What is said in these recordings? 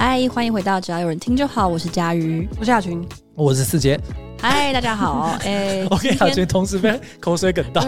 嗨，欢迎回到只要有人听就好，我是佳瑜，我是亚群，我是四杰。嗨，大家好。哎，我跟亚群同时被口水哽到。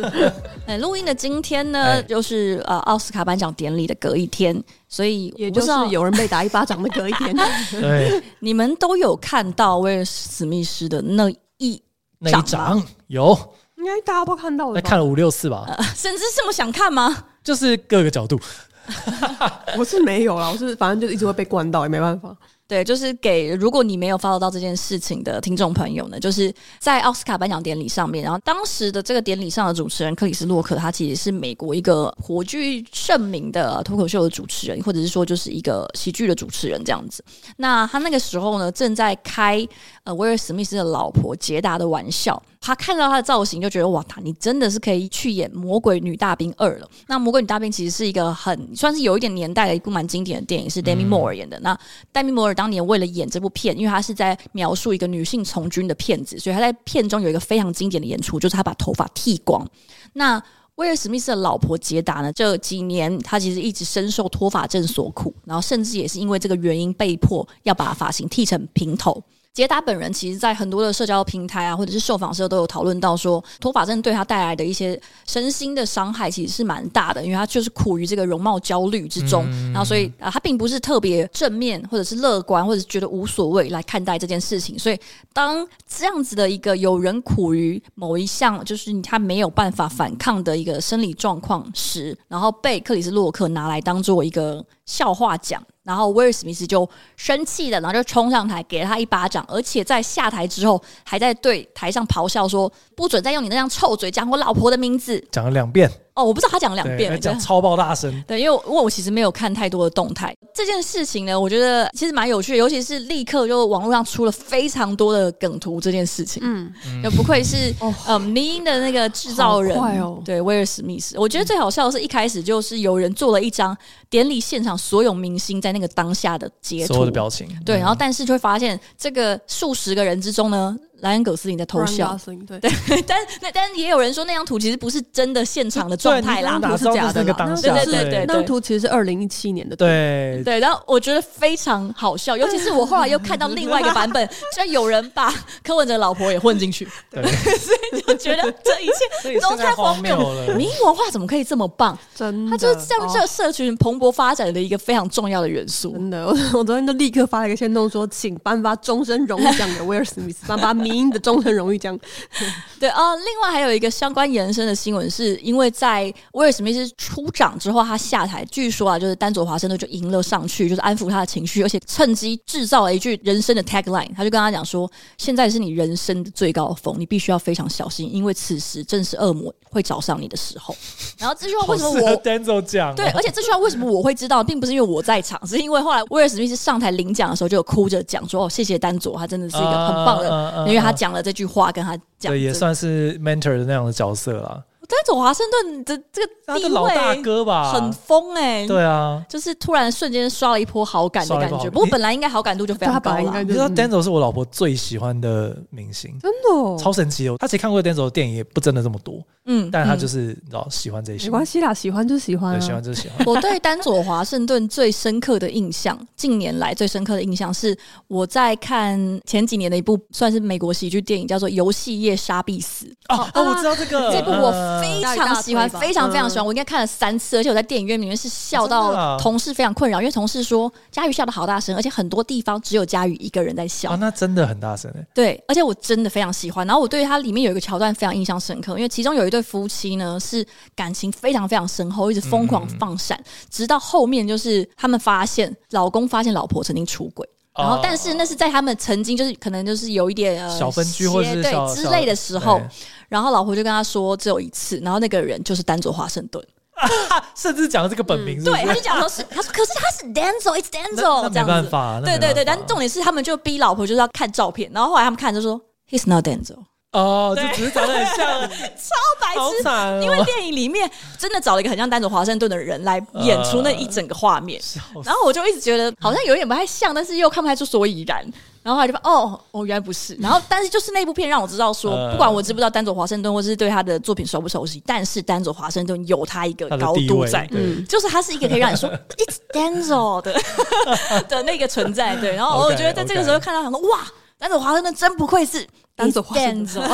哎，录音的今天呢，欸、就是呃奥斯卡颁奖典礼的隔一天，所以也就是有人被打一巴掌的隔一天。对，你们都有看到威尔史密斯的那一那一掌？有，应该大家都看到了，看了五六次吧、呃？甚至这么想看吗？就是各个角度。我是没有啦，我是反正就一直会被关到，也没办法。对，就是给如果你没有 follow 到这件事情的听众朋友呢，就是在奥斯卡颁奖典礼上面，然后当时的这个典礼上的主持人克里斯洛克，他其实是美国一个颇具盛名的脱口秀的主持人，或者是说就是一个喜剧的主持人这样子。那他那个时候呢，正在开呃威尔史密斯的老婆杰达的玩笑。他看到他的造型就觉得哇，他你真的是可以去演《魔鬼女大兵二》了。那《魔鬼女大兵》其实是一个很算是有一点年代的一部蛮经典的电影，是 Demi Moore 演的。嗯、那 Demi Moore 当年为了演这部片，因为他是在描述一个女性从军的片子，所以他在片中有一个非常经典的演出，就是他把头发剃光。那威尔史密斯的老婆杰达呢，这几年他其实一直深受脱发症所苦，然后甚至也是因为这个原因被迫要把发型剃成平头。杰达本人其实，在很多的社交平台啊，或者是受访时候，都有讨论到说，脱发症对他带来的一些身心的伤害，其实是蛮大的，因为他就是苦于这个容貌焦虑之中，嗯、然后所以啊，他并不是特别正面，或者是乐观，或者是觉得无所谓来看待这件事情。所以，当这样子的一个有人苦于某一项，就是他没有办法反抗的一个生理状况时，然后被克里斯洛克拿来当做一个笑话讲。然后威尔史密斯就生气了，然后就冲上台给了他一巴掌，而且在下台之后还在对台上咆哮说：“不准再用你那张臭嘴讲我老婆的名字。”讲了两遍。哦，我不知道他讲了两遍，讲超爆大声。对，因为因为我其实没有看太多的动态。这件事情呢，我觉得其实蛮有趣的，尤其是立刻就网络上出了非常多的梗图。这件事情，嗯，也不愧是呃迷音的那个制造人，哦、对，威尔史密斯。我觉得最好笑的是一开始就是有人做了一张典礼现场所有明星在那个当下的截图，所有的表情，对，然后但是就会发现这个数十个人之中呢。莱恩·葛斯林在偷笑，对，对，但那但也有人说那张图其实不是真的现场的状态啦，不是假的，对对对对，那张图其实是二零一七年的，对对。然后我觉得非常好笑，尤其是我后来又看到另外一个版本，居然有人把 柯文哲老婆也混进去，对，所以就觉得这一切都太荒谬了。迷因文化怎么可以这么棒？真的，它就是这样这社群蓬勃发展的一个非常重要的元素。真的，我我昨天就立刻发了一个限动说，请颁发终身荣誉奖给威尔史密斯，颁发迷因的终身荣誉。奖 对啊，另外还有一个相关延伸的新闻，是因为在威尔史密斯出掌之后，他下台，据说啊，就是丹佐华盛顿就迎了上去，就是安抚他的情绪，而且趁机制造了一句人生的 tagline，他就跟他讲说：“现在是你人生的最高峰，你必须要非常小心，因为此时正是恶魔会找上你的时候。”然后这句话为什么我丹佐讲？对，而且这句话为什么我会知道，并不是因为我在场，是因为后来威尔史密斯上台领奖的时候，就有哭着讲说：“哦，谢谢丹佐，他真的是一个很棒的，呃呃、因为他讲了这句话。”跟他讲，对，也算是 mentor 的那样的角色啦。丹佐华盛顿的这个他的老大哥吧，很疯哎、欸，对啊，就是突然瞬间刷了一波好感的感。觉。不过本来应该好感度就非常高了。你知道丹佐是我老婆最喜欢的明星，真的、哦、超神奇哦。他其实看过丹佐的电影也不真的这么多，嗯，但他就是你知道喜欢这些，没关系啦，喜欢就喜欢、啊，对，喜欢就喜欢。我对丹佐华盛顿最深刻的印象，近年来最深刻的印象是我在看前几年的一部算是美国喜剧电影，叫做《游戏夜杀必死》哦，哦，我知道这个，这部我非常喜欢。非常非常喜欢，我应该看了三次，而且我在电影院里面是笑到同事非常困扰，因为同事说佳宇笑的好大声，而且很多地方只有佳宇一个人在笑。啊，那真的很大声哎。对，而且我真的非常喜欢。然后我对它里面有一个桥段非常印象深刻，因为其中有一对夫妻呢是感情非常非常深厚，一直疯狂放闪，直到后面就是他们发现老公发现老婆曾经出轨，然后但是那是在他们曾经就是可能就是有一点小分居或者对之类的时候。然后老婆就跟他说只有一次，然后那个人就是丹佐华盛顿，甚至讲了这个本名？对，他就讲说是他说，可是他是 Denzel，it's Denzel，没办法，对对对，但重点是他们就逼老婆就是要看照片，然后后来他们看就说 He's not Denzel，哦，就只是长得很像，超白痴。哦、因为电影里面真的找了一个很像丹佐华盛顿的人来演出那一整个画面，呃、然后我就一直觉得好像有点不太像，但是又看不太出所以然。然后他就说哦哦，原来不是。然后但是就是那部片让我知道说，不管我知不知道丹佐华盛顿，或是对他的作品熟不熟悉，但是丹佐华盛顿有他一个高度在，嗯，就是他是一个可以让你说 It's Denzel 的 的那个存在。对，然后我觉得在这个时候看到很多哇，丹佐华盛顿真不愧是。丹佐华盛顿，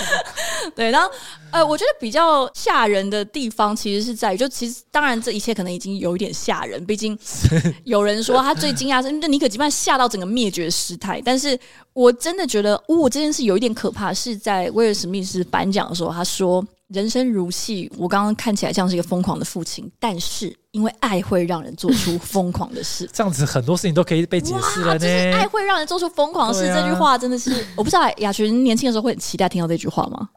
对，然后呃，我觉得比较吓人的地方，其实是在于，就其实当然这一切可能已经有一点吓人，毕竟 有人说他最惊讶是那尼可基曼吓到整个灭绝师太，但是我真的觉得，哦，这件事有一点可怕，是在威尔史密斯颁奖的时候，他说。人生如戏，我刚刚看起来像是一个疯狂的父亲，但是因为爱会让人做出疯狂的事，这样子很多事情都可以被解释了呢。就是爱会让人做出疯狂的事，啊、这句话真的是，我不知道雅群年轻的时候会很期待听到这句话吗？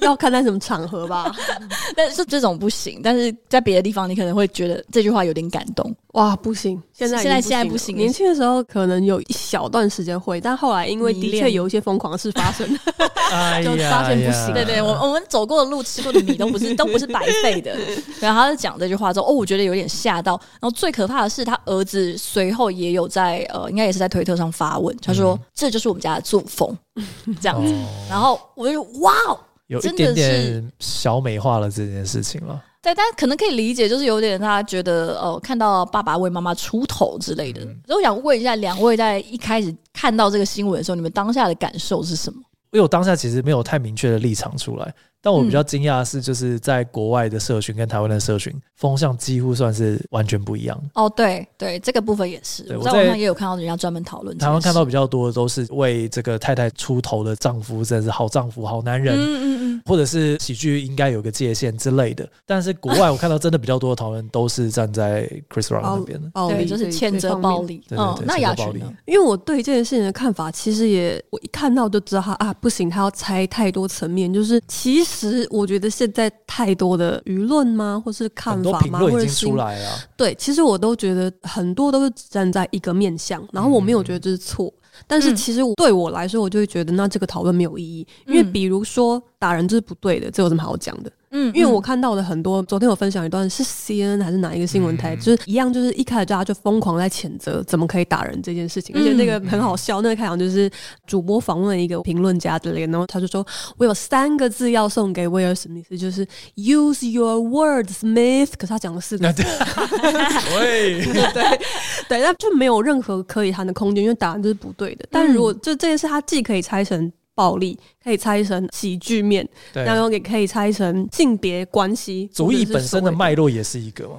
要看在什么场合吧，但是这种不行。但是在别的地方，你可能会觉得这句话有点感动。哇，不行！现在现在现在不行。年轻的时候可能有一小段时间会，但后来因为的确有一些疯狂的事发生，就发现不行。对对，我我们走过的路、吃过的米都不是都不是白费的。然后他就讲这句话之后，哦，我觉得有点吓到。然后最可怕的是，他儿子随后也有在呃，应该也是在推特上发问，他说：“这就是我们家的作风。”这样子。然后我就哇哦。有一点点小美化了这件事情了，对，但可能可以理解，就是有点他觉得哦，看到爸爸为妈妈出头之类的。嗯、所以我想问一下两位，在一开始看到这个新闻的时候，你们当下的感受是什么？因为我当下其实没有太明确的立场出来。但我比较惊讶的是，就是在国外的社群跟台湾的社群风向几乎算是完全不一样。哦，对对，这个部分也是。我在网上也有看到人家专门讨论。台湾看到比较多的都是为这个太太出头的丈夫，真的是好丈夫、好男人。嗯嗯嗯。或者是喜剧应该有个界限之类的。但是国外我看到真的比较多的讨论都是站在 Chris Rock 那边的。哦，对，就是谴责暴力。嗯，那雅群呢？因为我对这件事情的看法，其实也我一看到就知道他啊，不行，他要拆太多层面。就是其实我觉得。现在太多的舆论吗，或是看法吗，或者出来啊？对，其实我都觉得很多都是站在一个面向，然后我没有觉得这是错，嗯、但是其实对我来说，我就会觉得那这个讨论没有意义，嗯、因为比如说打人这是不对的，这有什么好讲的？嗯，因为我看到的很多，昨天有分享一段是 CNN 还是哪一个新闻台，嗯、就是一样，就是一开始大家就疯狂在谴责怎么可以打人这件事情，嗯、而且那个很好笑，那个开场就是主播访问了一个评论家之类的，然后他就说：“我有三个字要送给威尔史密斯，就是 Use your words, Smith。”可是他讲了四个字，对对对，那就没有任何可以谈的空间，因为打人就是不对的。但如果就这件事，他既可以拆成。暴力可以拆成喜剧面，然后也可以拆成性别关系。主义本身的脉络也是一个。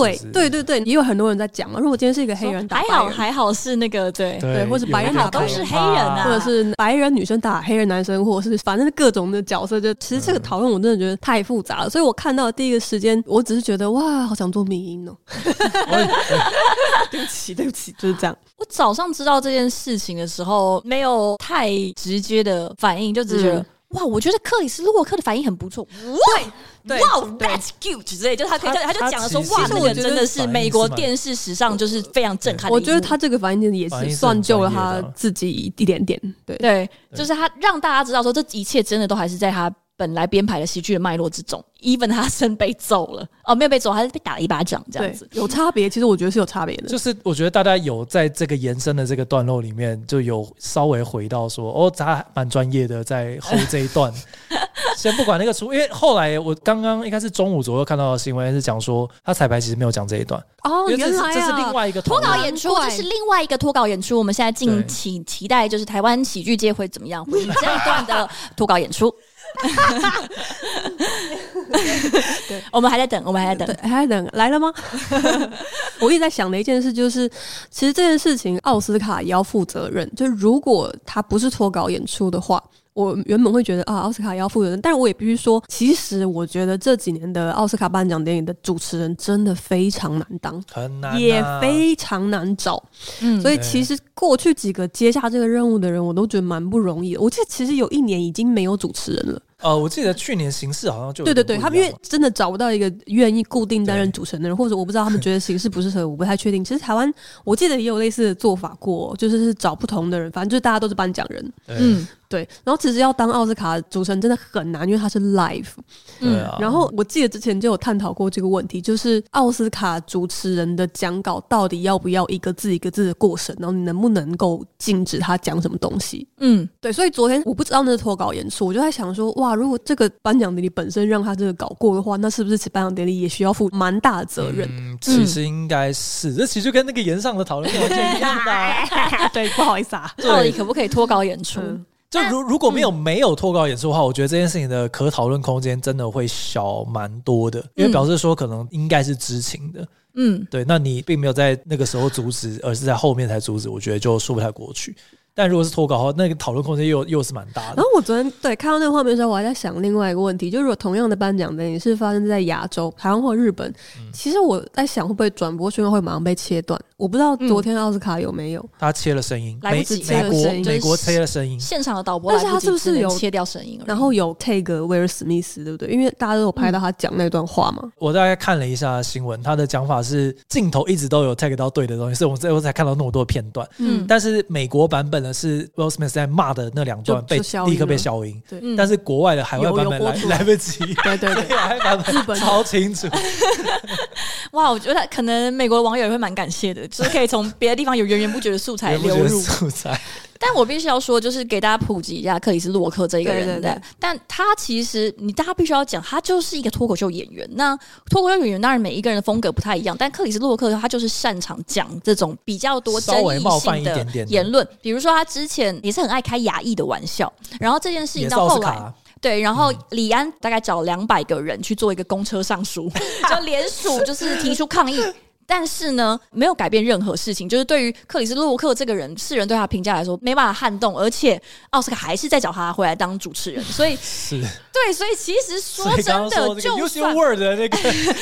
对对对对，也有很多人在讲嘛。如果今天是一个黑人打，还好还好是那个对对，或是白人打都是黑人啊，或者是白人女生打黑人男生，或者是反正各种的角色。就其实这个讨论我真的觉得太复杂了，所以我看到第一个时间，我只是觉得哇，好想做迷因哦。对不起 对不起，就是这样。我早上知道这件事情的时候，没有太直接的反应，就只觉得、嗯、哇，我觉得克里斯洛克的反应很不错。对，哇，That's cute 之类，就他可以，他就讲了说，哇，那个真的是美国电视史上就是非常震撼。我觉得他这个反应也是算救了他自己一点点。对对，就是他让大家知道说，这一切真的都还是在他。本来编排的喜剧的脉络之中，even 他身被揍了哦，没有被揍，还是被打了一巴掌，这样子有差别。其实我觉得是有差别的，就是我觉得大家有在这个延伸的这个段落里面，就有稍微回到说，哦，他蛮专业的在 hold 这一段。先不管那个出，因为后来我刚刚应该是中午左右看到的新闻是讲说，他彩排其实没有讲这一段哦，原来、啊、这是另外一个脱稿演出，这是另外一个脱稿演出。我们现在敬请期待，就是台湾喜剧界会怎么样回应这一段的脱稿演出。对，我们还在等，我们还在等，还在等，来了吗？我一直在想的一件事就是，其实这件事情奥斯卡也要负责任。就如果他不是脱稿演出的话。我原本会觉得啊，奥斯卡也要负责任，但是我也必须说，其实我觉得这几年的奥斯卡颁奖典礼的主持人真的非常难当，很难、啊，也非常难找。嗯，所以其实过去几个接下这个任务的人，我都觉得蛮不容易的。我记得其实有一年已经没有主持人了。呃，我记得去年形势好像就对对对，他们因为真的找不到一个愿意固定担任主持人的人，或者我不知道他们觉得形式不适合，我不太确定。其实台湾我记得也有类似的做法过，就是是找不同的人，反正就是大家都是颁奖人。嗯，对，然后其实要当奥斯卡主持人真的很难，因为它是 live。对啊。然后我记得之前就有探讨过这个问题，就是奥斯卡主持人的讲稿到底要不要一个字一个字的过审，然后你能不能够禁止他讲什么东西？嗯，对。所以昨天我不知道那是脱稿演出，我就在想说，哇，如果这个颁奖典礼本身让他这个稿过的话，那是不是其颁奖典礼也需要负蛮大的责任？嗯，其实应该是，嗯、这其实就跟那个炎上的讨论完全一样的。对，不好意思啊，到底可不可以脱稿演出？嗯就如如果没有没有脱稿演出的话，我觉得这件事情的可讨论空间真的会小蛮多的，因为表示说可能应该是知情的，嗯，对，那你并没有在那个时候阻止，而是在后面才阻止，我觉得就说不太过去。但如果是脱稿的话，那个讨论空间又又是蛮大的。然后我昨天对看到那个画面的时候，我还在想另外一个问题，就是如果同样的颁奖典礼是发生在亚洲、台湾或日本，嗯、其实我在想会不会转播讯号会马上被切断？我不知道昨天奥斯卡有没有，他切了声音，来不及美国美国切了声音，现场的导播，但是他是不是有切掉声音？然后有 take 威尔史密斯，对不对？因为大家都有拍到他讲那段话嘛。我大概看了一下新闻，他的讲法是镜头一直都有 take 到对的东西，所以我最后才看到那么多片段。嗯，但是美国版本呢是威尔史密斯在骂的那两段被立刻被消音，对。但是国外的海外版本来来。不及，对 对对，海外版本超清楚。哇，我觉得可能美国的网友也会蛮感谢的，就是可以从别的地方有源源不绝的素材流入。素材。但我必须要说，就是给大家普及一下克里斯洛克这一个人，对对对。但他其实你大家必须要讲，他就是一个脱口秀演员。那脱口秀演员当然每一个人的风格不太一样，但克里斯洛克他就是擅长讲这种比较多争议性的言论，比如说他之前也是很爱开亚裔的玩笑，然后这件事情到后来。对，然后李安大概找两百个人去做一个公车上书，就联署，就是提出抗议。但是呢，没有改变任何事情。就是对于克里斯洛克这个人，世人对他评价来说没办法撼动，而且奥斯卡还是在找他回来当主持人。所以 是对，所以其实说真的，刚刚就 your word 的那个，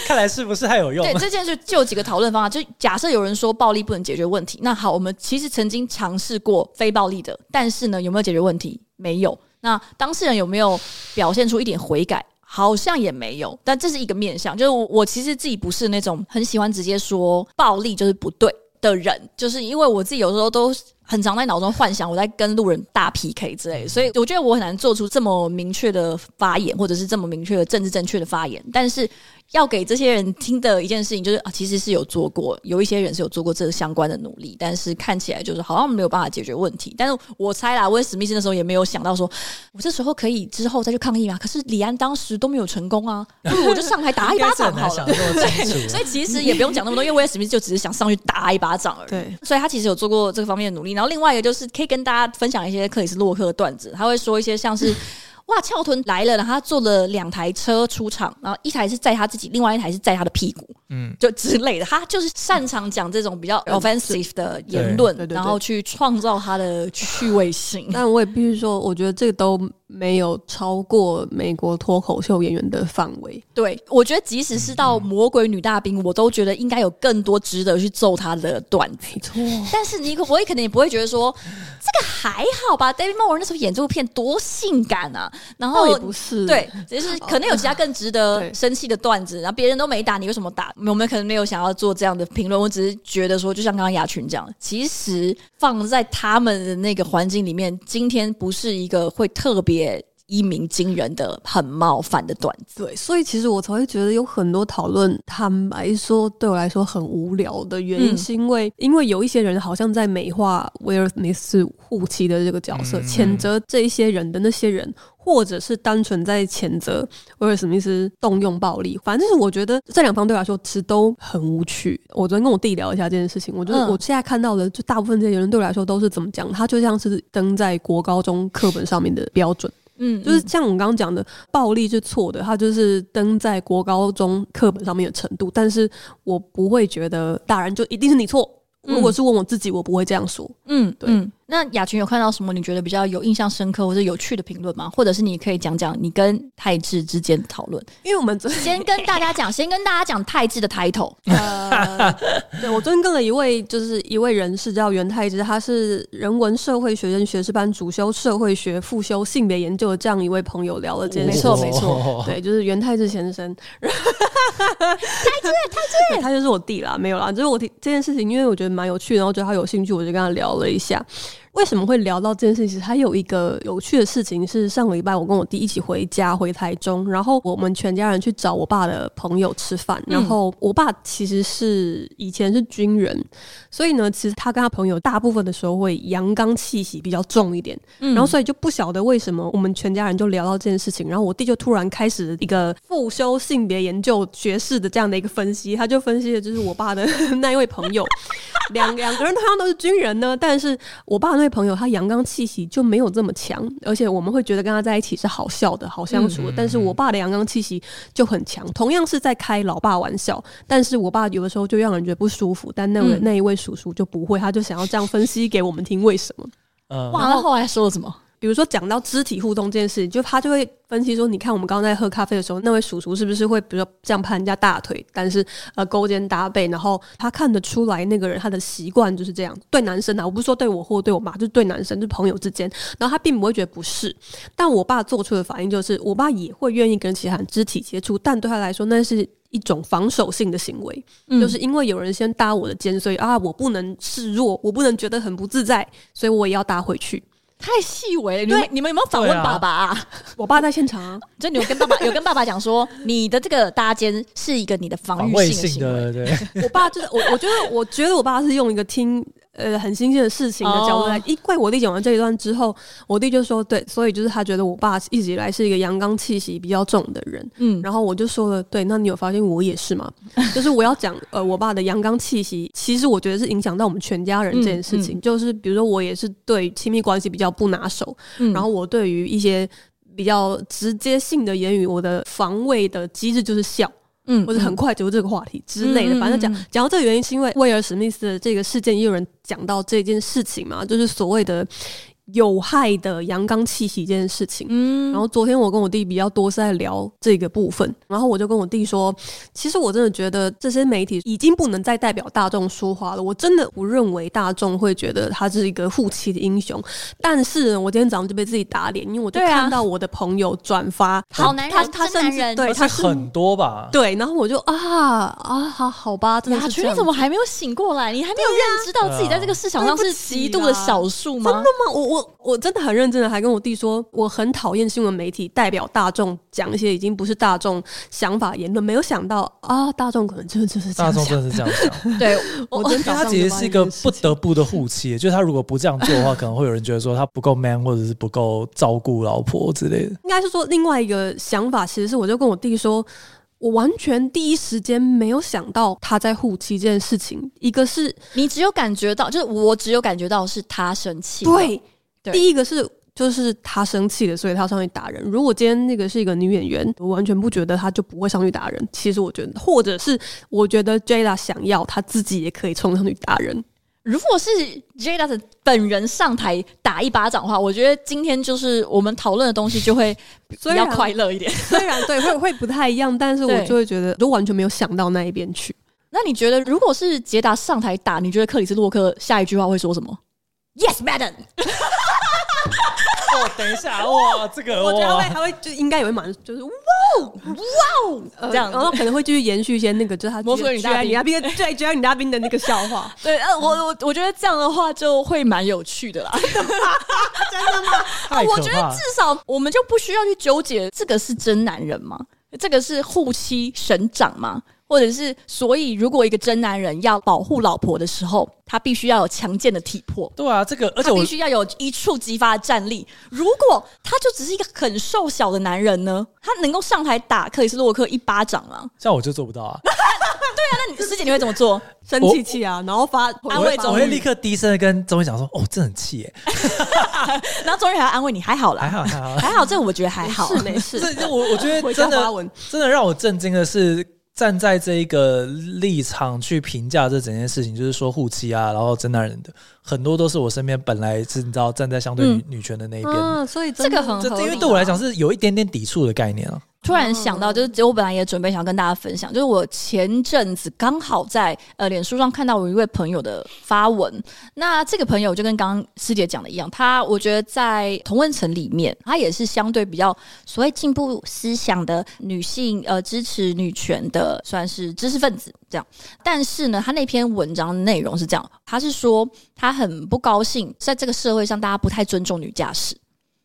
看来是不是还有用？对，这件事就有几个讨论方法。就假设有人说暴力不能解决问题，那好，我们其实曾经尝试过非暴力的，但是呢，有没有解决问题？没有。那当事人有没有表现出一点悔改？好像也没有。但这是一个面向，就是我，我其实自己不是那种很喜欢直接说暴力就是不对的人，就是因为我自己有时候都很常在脑中幻想我在跟路人大 PK 之类的，所以我觉得我很难做出这么明确的发言，或者是这么明确的政治正确的发言，但是。要给这些人听的一件事情，就是啊，其实是有做过，有一些人是有做过这个相关的努力，但是看起来就是好像没有办法解决问题。但是我猜啦，威尔史密斯那时候也没有想到说，我这时候可以之后再去抗议嘛。可是李安当时都没有成功啊，不 如我就上台打一巴掌好了。所以其实也不用讲那么多，因为威尔史密斯就只是想上去打一巴掌而已。对，所以他其实有做过这个方面的努力。然后另外一个就是可以跟大家分享一些克里斯洛克的段子，他会说一些像是。哇，翘臀来了，然后他坐了两台车出场，然后一台是载他自己，另外一台是载他的屁股，嗯，就之类的。他就是擅长讲这种比较 offensive 的言论，然后去创造他的趣味性。但我也必须说，我觉得这个都。没有超过美国脱口秀演员的范围。对，我觉得即使是到《魔鬼女大兵》，我都觉得应该有更多值得去揍他的段子。没错，但是你可我也，可能也不会觉得说这个还好吧？David Moore 那时候演这部片多性感啊！然后也不是，对，只是可能有其他更值得生气的段子。然后别人都没打，你为什么打？我们可能没有想要做这样的评论。我只是觉得说，就像刚刚雅群讲，其实放在他们的那个环境里面，今天不是一个会特别。一鸣惊人的、很冒犯的段子，对，所以其实我才会觉得有很多讨论，坦白说对我来说很无聊的原因，是因为、嗯、因为有一些人好像在美化威尔史密斯护妻的这个角色，谴责、嗯、这一些人的那些人，或者是单纯在谴责威尔史密斯动用暴力，反正就是我觉得这两方对我来说其实都很无趣。我昨天跟我弟聊一下这件事情，我觉得我现在看到的就大部分这些人对我来说都是怎么讲，他就像是登在国高中课本上面的标准。嗯，就是像我们刚刚讲的，暴力是错的，它就是登在国高中课本上面的程度。但是我不会觉得打人就一定是你错。如果是问我自己，我不会这样说。嗯，对。嗯那雅群有看到什么你觉得比较有印象深刻或者有趣的评论吗？或者是你可以讲讲你跟泰治之间的讨论？因为我们先跟大家讲，先跟大家讲泰治的 title。呃，对，我昨天跟了一位就是一位人士叫袁泰治，他是人文社会学院学士班主修社会学，副修性别研究的这样一位朋友聊了这件事。没错，没错，对，就是袁泰治先生。泰治，泰治，他就是我弟啦，没有啦，就是我这件事情，因为我觉得蛮有趣，然后觉得他有兴趣，我就跟他聊了一下。为什么会聊到这件事情？其实还有一个有趣的事情是，上个礼拜我跟我弟一起回家回台中，然后我们全家人去找我爸的朋友吃饭。然后我爸其实是以前是军人，所以呢，其实他跟他朋友大部分的时候会阳刚气息比较重一点。然后所以就不晓得为什么我们全家人就聊到这件事情，然后我弟就突然开始一个复修性别研究学士的这样的一个分析，他就分析的就是我爸的 那一位朋友，两两个人同样都是军人呢，但是我爸。那位朋友他阳刚气息就没有这么强，而且我们会觉得跟他在一起是好笑的、好相处的。但是我爸的阳刚气息就很强，同样是在开老爸玩笑，但是我爸有的时候就让人觉得不舒服，但那位那一位叔叔就不会，他就想要这样分析给我们听为什么。嗯，哇，他后来说了什么？比如说讲到肢体互动这件事情，就他就会分析说，你看我们刚刚在喝咖啡的时候，那位叔叔是不是会比如说这样拍人家大腿，但是呃勾肩搭背，然后他看得出来那个人他的习惯就是这样。对男生啊，我不是说对我或对我妈，就是对男生，就是朋友之间，然后他并不会觉得不适。但我爸做出的反应就是，我爸也会愿意跟其他人肢体接触，但对他来说那是一种防守性的行为，嗯、就是因为有人先搭我的肩，所以啊我不能示弱，我不能觉得很不自在，所以我也要搭回去。太细微了，你们你们有没有访问爸爸啊？啊我爸在现场啊，就你有跟爸爸有跟爸爸讲说，你的这个搭肩是一个你的防御性的行为。对，我爸就是我，我觉得我觉得我爸是用一个听。呃，很新鲜的事情的角度来，因为我弟讲完这一段之后，我弟就说对，所以就是他觉得我爸一直以来是一个阳刚气息比较重的人，嗯，然后我就说了，对，那你有发现我也是吗？就是我要讲，呃，我爸的阳刚气息，其实我觉得是影响到我们全家人这件事情，嗯嗯、就是比如说我也是对亲密关系比较不拿手，嗯、然后我对于一些比较直接性的言语，我的防卫的机制就是笑。嗯，或者很快就这个话题之类的，嗯、反正讲讲到这个原因，是因为威尔史密斯的这个事件，也有人讲到这件事情嘛，就是所谓的。有害的阳刚气息这件事情，嗯，然后昨天我跟我弟比较多是在聊这个部分，然后我就跟我弟说，其实我真的觉得这些媒体已经不能再代表大众说话了，我真的不认为大众会觉得他是一个护妻的英雄，但是我今天早上就被自己打脸，因为我就看到我的朋友转发，好男人，他他甚至对他很多吧，对，然后我就啊啊好好吧，真的是你怎么还没有醒过来？你还没有认知到自己在这个市场上是极度的少数吗？真的吗？我。我我真的很认真的，还跟我弟说，我很讨厌新闻媒体代表大众讲一些已经不是大众想法言论。没有想到啊，大众可能真的就是这样想，大众真的是这样想。对，我觉得他其实是一个不得不的护妻，就是他如果不这样做的话，可能会有人觉得说他不够 man，或者是不够照顾老婆之类的。应该是说另外一个想法，其实是我就跟我弟说。我完全第一时间没有想到他在护妻这件事情。一个是你只有感觉到，就是我只有感觉到是他生气。对，对第一个是就是他生气了，所以他上去打人。如果今天那个是一个女演员，我完全不觉得他就不会上去打人。其实我觉得，或者是我觉得 Jada 想要他自己也可以冲上去打人。如果是 Jada 本人上台打一巴掌的话，我觉得今天就是我们讨论的东西就会 比较快乐一点。虽然对会会不太一样，但是我就会觉得都完全没有想到那一边去。那你觉得，如果是杰达上台打，你觉得克里斯洛克下一句话会说什么？Yes, madam。哦，等一下，哇，这个我觉得他会，他会就应该也会蛮，就是哇哇这样，然后可能会继续延续一些那个，就是他魔术女大兵，对，居然女大兵的那个笑话。对，呃，我我我觉得这样的话就会蛮有趣的啦。真的吗？真的吗？我觉得至少我们就不需要去纠结这个是真男人吗？这个是护妻神长吗？或者是，所以如果一个真男人要保护老婆的时候，他必须要有强健的体魄。对啊，这个而且我必须要有一触即发的战力。如果他就只是一个很瘦小的男人呢？他能够上台打克里斯洛克一巴掌吗？像我就做不到啊。对啊，那你师姐你会怎么做？生气气啊，然后发安慰，我会立刻低声的跟钟伟讲说：“哦，这很气耶。” 然后钟伟还要安慰你：“还好啦，还好，还好，还好。”这我觉得还好，没事。这我我觉得真的真的让我震惊的是。站在这一个立场去评价这整件事情，就是说护妻啊，然后真男人的很多都是我身边本来是你知道站在相对女、嗯、女权的那一边、啊，所以这个很，这因为对我来讲是有一点点抵触的概念啊。突然想到，就是我本来也准备想要跟大家分享，就是我前阵子刚好在呃脸书上看到我一位朋友的发文。那这个朋友就跟刚刚师姐讲的一样，他我觉得在同温层里面，他也是相对比较所谓进步思想的女性，呃，支持女权的，算是知识分子这样。但是呢，他那篇文章的内容是这样，他是说他很不高兴，在这个社会上大家不太尊重女驾驶。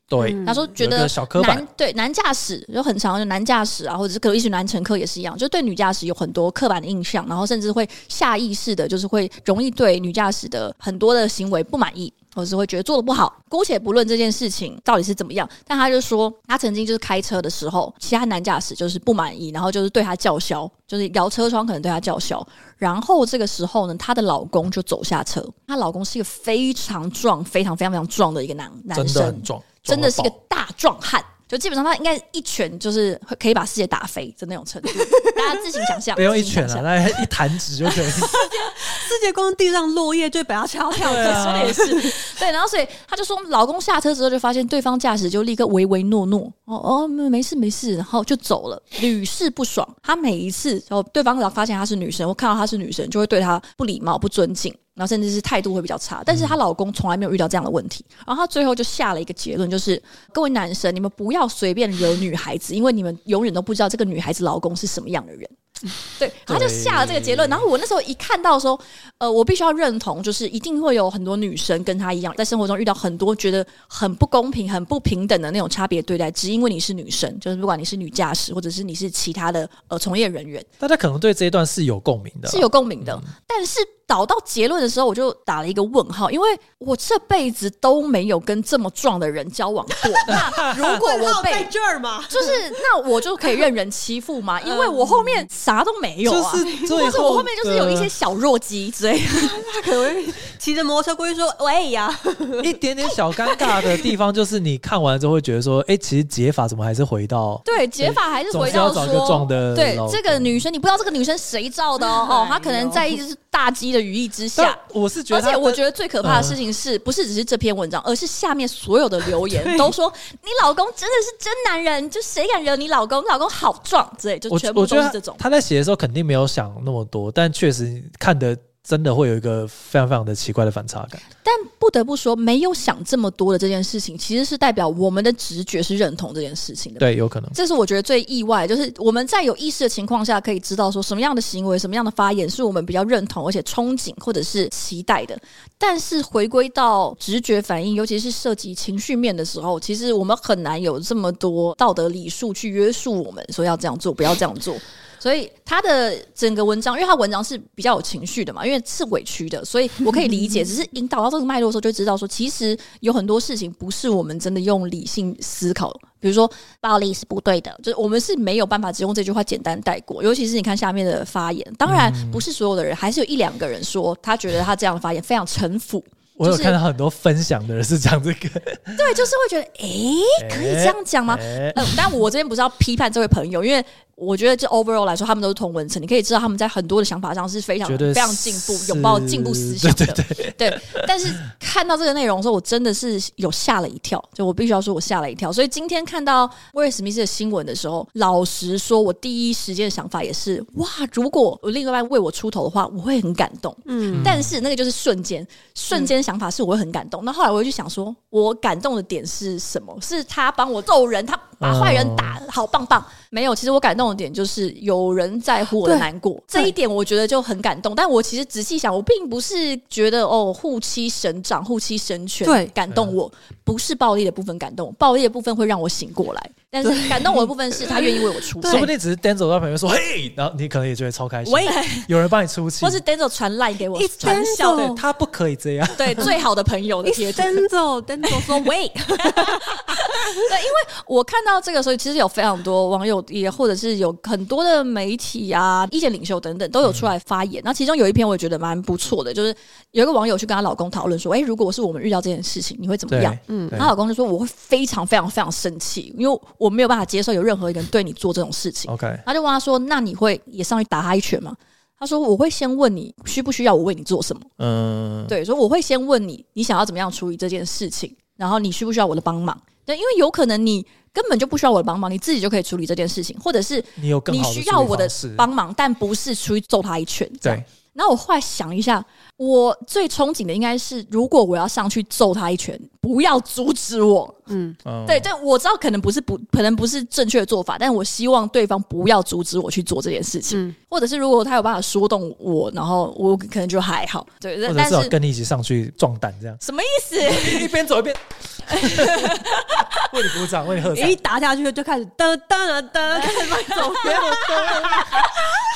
对，他说觉得男对男驾驶有很长，就男驾驶啊，或者是可能一些男乘客也是一样，就对女驾驶有很多刻板的印象，然后甚至会下意识的，就是会容易对女驾驶的很多的行为不满意，或者是会觉得做的不好。姑且不论这件事情到底是怎么样，但他就说他曾经就是开车的时候，其他男驾驶就是不满意，然后就是对他叫嚣，就是摇车窗，可能对他叫嚣。然后这个时候呢，她的老公就走下车，她老公是一个非常壮、非常非常非常壮的一个男男生，真的很壮。真的是一个大壮汉，就基本上他应该一拳就是可以把世界打飞的那种程度，大家自行想象。不用一拳啊，那一弹指就可以。世界 世界光地上落叶就把他敲跳，对，说的也是。对，然后所以他就说，老公下车之后就发现对方驾驶就立刻唯唯诺诺，哦哦，没事没事，然后就走了，屡试不爽。他每一次然后对方老发现她是女生，我看到她是女生，就会对她不礼貌、不尊敬。然后甚至是态度会比较差，但是她老公从来没有遇到这样的问题。然后她最后就下了一个结论，就是各位男生，你们不要随便惹女孩子，因为你们永远都不知道这个女孩子老公是什么样的人。对，她就下了这个结论。然后我那时候一看到说，呃，我必须要认同，就是一定会有很多女生跟她一样，在生活中遇到很多觉得很不公平、很不平等的那种差别对待，只因为你是女生，就是不管你是女驾驶，或者是你是其他的呃从业人员，大家可能对这一段是有共鸣的，是有共鸣的，嗯、但是。导到结论的时候，我就打了一个问号，因为我这辈子都没有跟这么壮的人交往过。那如果我被这儿嘛，就是那我就可以任人欺负吗？因为我后面啥都没有啊，就是我后面就是有一些小弱鸡之类的。他可能骑着摩托车过去说：“喂呀！”一点点小尴尬的地方就是你看完之后会觉得说：“哎，其实解法怎么还是回到对解法还是回到说对这个女生，你不知道这个女生谁造的哦？哦她可能在意就是大鸡的。”羽翼之下，我是觉得，而且我觉得最可怕的事情是不是只是这篇文章，而是下面所有的留言 都说你老公真的是真男人，就谁敢惹你老公？你老公好壮之类，就全部都是这种。他在写的时候肯定没有想那么多，但确实看的。真的会有一个非常非常的奇怪的反差感，但不得不说，没有想这么多的这件事情，其实是代表我们的直觉是认同这件事情的。对，有可能，这是我觉得最意外，就是我们在有意识的情况下，可以知道说什么样的行为、什么样的发言是我们比较认同而且憧憬或者是期待的。但是回归到直觉反应，尤其是涉及情绪面的时候，其实我们很难有这么多道德礼数去约束我们，说要这样做，不要这样做。所以他的整个文章，因为他文章是比较有情绪的嘛，因为是委屈的，所以我可以理解。只是引导到这个脉络的时候，就知道说，其实有很多事情不是我们真的用理性思考。比如说，暴力是不对的，就是我们是没有办法只用这句话简单带过。尤其是你看下面的发言，当然不是所有的人，还是有一两个人说他觉得他这样的发言非常城府。我有看到很多分享的人是讲这个，对，就是会觉得，诶，可以这样讲吗？嗯，但我这边不是要批判这位朋友，因为。我觉得这 overall 来说，他们都是同文层，你可以知道他们在很多的想法上是非常非常进步，拥抱进步思想的。对，对，对，对，但是看到这个内容的时候，我真的是有吓了一跳，就我必须要说，我吓了一跳。所以今天看到威尔史密斯的新闻的时候，老实说，我第一时间的想法也是哇，如果我另一半为我出头的话，我会很感动。嗯，但是那个就是瞬间，瞬间想法是我会很感动。那后来我就想说，我感动的点是什么？是他帮我揍人，他把坏人打，好棒棒。没有，其实我感动的点就是有人在乎我的难过，这一点我觉得就很感动。但我其实仔细想，我并不是觉得哦护妻神掌、护妻神犬感动我，不是暴力的部分感动，暴力的部分会让我醒过来。但是感动我的部分是他愿意为我出 气，说不定只是 Denzel 在旁边说嘿，然后你可能也觉得超开心，有人帮你出气，或是 Denzel 传赖给我传笑，对，他不可以这样，对，最好的朋友的贴图，Denzel。Denzel 说喂，对，因为我看到这个时候，其实有非常多网友也或者是有很多的媒体啊、意见领袖等等都有出来发言。那、嗯、其中有一篇我也觉得蛮不错的，就是有一个网友去跟她老公讨论说，哎，如果是我们遇到这件事情，你会怎么样？嗯，她老公就说我会非常非常非常生气，因为。我没有办法接受有任何一个人对你做这种事情。OK，他就问他说：“那你会也上去打他一拳吗？”他说：“我会先问你需不需要我为你做什么。”嗯，对，所以我会先问你，你想要怎么样处理这件事情，然后你需不需要我的帮忙？对，因为有可能你根本就不需要我的帮忙，你自己就可以处理这件事情，或者是你有更你需要我的帮忙，但不是出去揍他一拳。对。那我后来想一下，我最憧憬的应该是，如果我要上去揍他一拳，不要阻止我。嗯，对，但我知道可能不是不，可能不是正确的做法，但我希望对方不要阻止我去做这件事情，嗯、或者是如果他有办法说动我，然后我可能就还好。对，或者是跟你一起上去壮胆这样。什么意思？一边走一边 为你鼓掌，为你喝彩。一打下去就开始噔噔噔噔，开始慢走，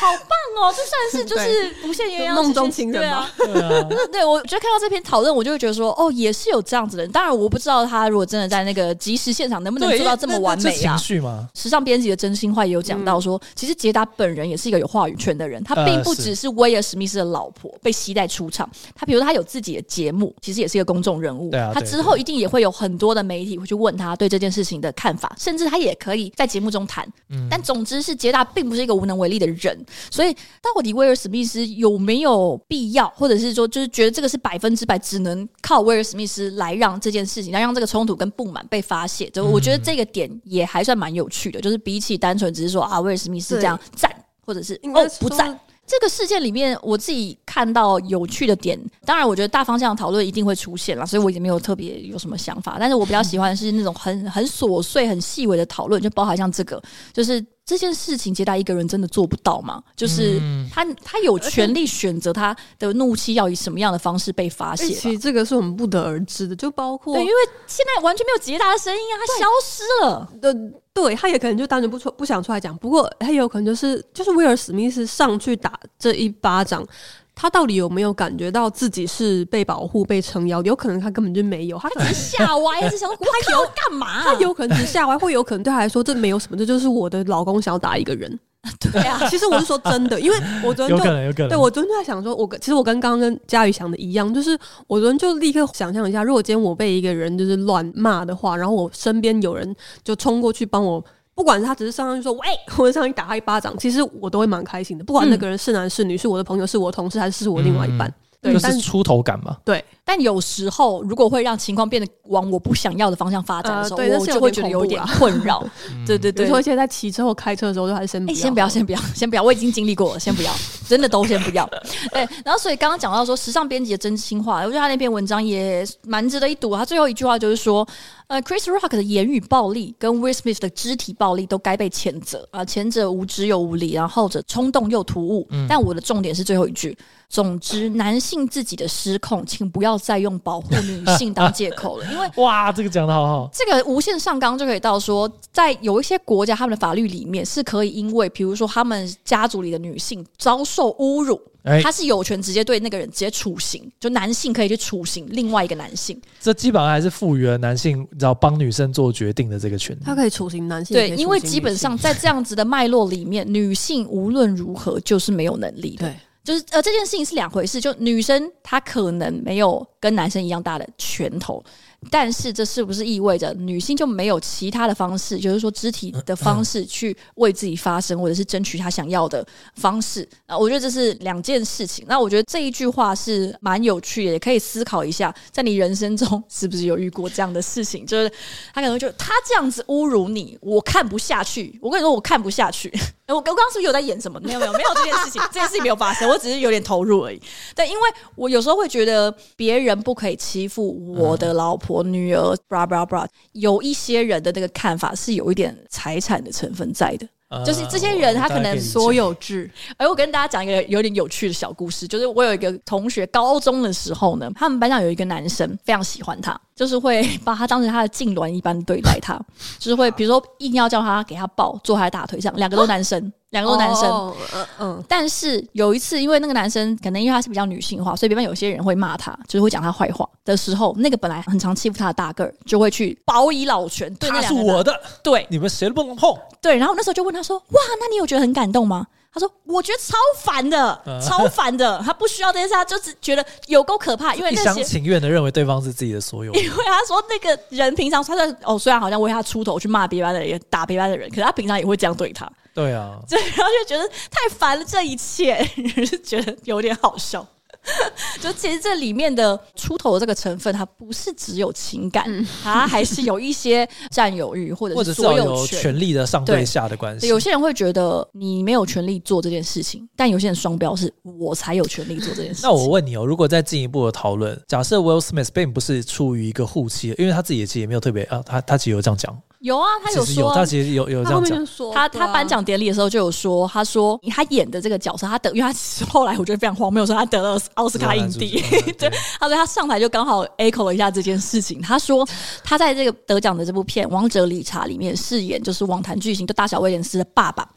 好棒哦！这算是就是无限鸳鸯梦中情人吗？对啊，对，我觉得看到这篇讨论，我就会觉得说，哦，也是有这样子的人。当然，我不知道他如果真的在那个即时现场，能不能做到这么完美啊？情绪吗？时尚编辑的真心话也有讲到说，嗯、其实杰达本人也是一个有话语权的人，他并不只是威尔史密斯的老婆被期待出场，他比如他有自己的节目，其实也是一个公众人物。他之后一定也会有很多的媒体会去问他对这件事情的看法，甚至他也可以在节目中谈。嗯、但总之是杰达并不是一个无能为力的人，所以到底威尔史密斯有没有必要，或者是说就是觉得这个是百分之百只能靠威尔史密斯来让这件事情，来让这个冲突跟不满被发泄？就我觉得这个点也还算蛮有趣的，就是比起单纯只是说啊威尔史密斯这样赞，或者是哦不赞。这个事件里面，我自己看到有趣的点，当然我觉得大方向的讨论一定会出现了，所以我已经没有特别有什么想法。但是我比较喜欢的是那种很很琐碎、很细微的讨论，就包含像这个，就是。这件事情，接待一个人真的做不到吗？就是他，他有权利选择他的怒气要以什么样的方式被发泄。其实这个是我们不得而知的，就包括对，因为现在完全没有捷达的声音啊，他消失了。对，对，他也可能就单纯不出不想出来讲。不过他也有可能就是就是威尔史密斯上去打这一巴掌。他到底有没有感觉到自己是被保护、被撑腰？有可能他根本就没有，他只是吓歪，只想说他要干嘛、啊？他有可能只是吓歪，会有可能对他来说这没有什么，这就是我的老公想要打一个人。对啊，其实我是说真的，因为我昨天就对我昨天就在想说，我其实我跟刚刚跟佳宇想的一样，就是我昨天就立刻想象一下，如果今天我被一个人就是乱骂的话，然后我身边有人就冲过去帮我。不管是他只是上去说喂，或者上去打他一巴掌，其实我都会蛮开心的。不管那个人是男是女，是我的朋友，是我的同事，还是是我另外一半。嗯对，就是出头感嘛。对，但有时候如果会让情况变得往我不想要的方向发展的时候，呃、我就会觉得有点困扰。对 对对，而且在骑车或开车的时候，都还是先不要、欸、先不要，先不要，先不要。我已经经历过了，先不要，真的都先不要。对，然后所以刚刚讲到说时尚编辑的真心话，我觉得他那篇文章也蛮值得一读。他最后一句话就是说，呃，Chris Rock 的言语暴力跟 Will Smith 的肢体暴力都该被谴责啊，前者无知又无理，然后后者冲动又突兀。嗯、但我的重点是最后一句。总之，男性自己的失控，请不要再用保护女性当借口了。因为哇，这个讲的好好，这个无限上纲就可以到说，在有一些国家，他们的法律里面是可以，因为比如说他们家族里的女性遭受侮辱，欸、他是有权直接对那个人直接处刑，就男性可以去处刑另外一个男性。这基本上还是赋予了男性，你知道帮女生做决定的这个权利。他可以处刑男性，对，因为基本上在这样子的脉络里面，女性无论如何就是没有能力的。对。就是呃，这件事情是两回事。就女生她可能没有跟男生一样大的拳头。但是这是不是意味着女性就没有其他的方式，就是说肢体的方式去为自己发声，或者是争取她想要的方式啊？我觉得这是两件事情。那我觉得这一句话是蛮有趣的，也可以思考一下，在你人生中 是不是有遇过这样的事情？就是他可能就他这样子侮辱你，我看不下去。我跟你说，我看不下去。我我刚刚是不是有在演什么？没有没有没有这件事情，这件事情没有发生，我只是有点投入而已。对，因为我有时候会觉得别人不可以欺负我的老婆。我女儿，bra bra bra，有一些人的那个看法是有一点财产的成分在的。就是这些人，他可能所有制。哎我跟大家讲一个有点有趣的小故事，就是我有一个同学，高中的时候呢，他们班上有一个男生非常喜欢他，就是会 把他当成他的痉挛一般对待他，就是会比如说硬要叫他给他抱，坐他的大腿上，两个都男生，两个都男生，嗯嗯。但是有一次，因为那个男生可能因为他是比较女性化，所以别班有些人会骂他，就是会讲他坏话的时候，那个本来很常欺负他的大个儿就会去保以老拳，对，他是我的，对，你们谁都不能碰。对，然后那时候就问他。他说：“哇，那你有觉得很感动吗？”他说：“我觉得超烦的，超烦的。他不需要这些事，他就是觉得有够可怕，因为那些一厢情愿的认为对方是自己的所有。因为他说那个人平常他在哦，虽然好像为他出头去骂别班的人，打别班的人，可是他平常也会这样对他。对啊，对，然后就觉得太烦了，这一切，就觉得有点好笑。” 就其实这里面的出头的这个成分，它不是只有情感，嗯、它还是有一些占有欲或者是所有权，权力的上对下的关系。有些人会觉得你没有权利做这件事情，但有些人双标是我才有权利做这件事情。那我问你哦，如果再进一步的讨论，假设 Will Smith 并不是出于一个护妻，因为他自己也其实也没有特别啊，他他其实有这样讲。有啊，他有说，他其实有有这样讲。他他颁奖典礼的时候就有说，他说他演的这个角色，他得，因为他后来我觉得非常荒谬，说他得了奥斯卡影帝。对，他说他上台就刚好 echo 了一下这件事情。他说他在这个得奖的这部片《王者理查》里面饰演就是网坛巨星，就大小威廉斯的爸爸，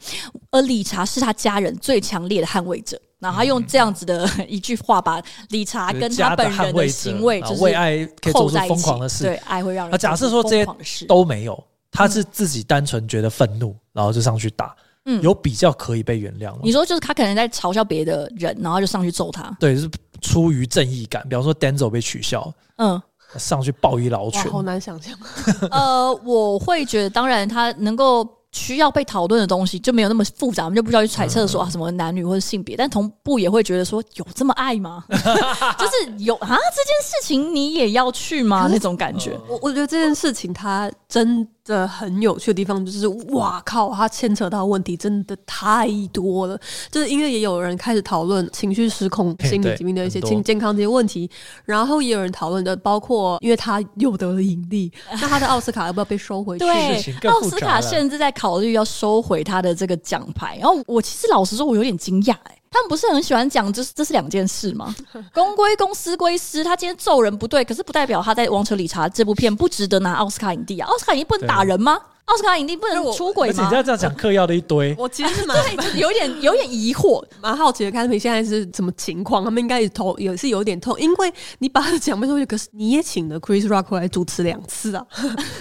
而理查是他家人最强烈的捍卫者。然后他用这样子的一句话，把理查跟他本人的行为，就是为爱可以做出疯狂的事。对，爱会让人假设说这些都没有。他是自己单纯觉得愤怒，嗯、然后就上去打，嗯，有比较可以被原谅吗？你说就是他可能在嘲笑别的人，然后就上去揍他，对，是出于正义感。比方说 Denzel 被取笑，嗯，上去暴一老拳，好难想象。呃，我会觉得，当然他能够。需要被讨论的东西就没有那么复杂，我们就不需要去揣测说啊什么男女或者性别，但同步也会觉得说有这么爱吗？就是有啊，这件事情你也要去吗？那种感觉，我我觉得这件事情他真的很有趣的地方就是，哇靠，它牵扯到问题真的太多了。就是因为也有人开始讨论情绪失控、心理疾病的一些健健康这些问题，然后也有人讨论的包括，因为他又得了影帝，那他的奥斯卡要不要被收回去？对，奥斯卡甚至在考。考虑要收回他的这个奖牌，然后我其实老实说，我有点惊讶哎，他们不是很喜欢讲，这这是两件事吗？公归公，私归私。他今天揍人不对，可是不代表他在《王者理查》这部片不值得拿奥斯卡影帝啊！奥斯卡影帝不能打人吗？奥斯卡影帝不能出轨吗？而且你这样讲嗑药的一堆，我其实是蛮 对，有点有点疑惑，蛮好奇的。看他们现在是什么情况？他们应该也头也是有点痛，因为你把他的奖杯收去，可是你也请了 Chris Rock 来主持两次啊！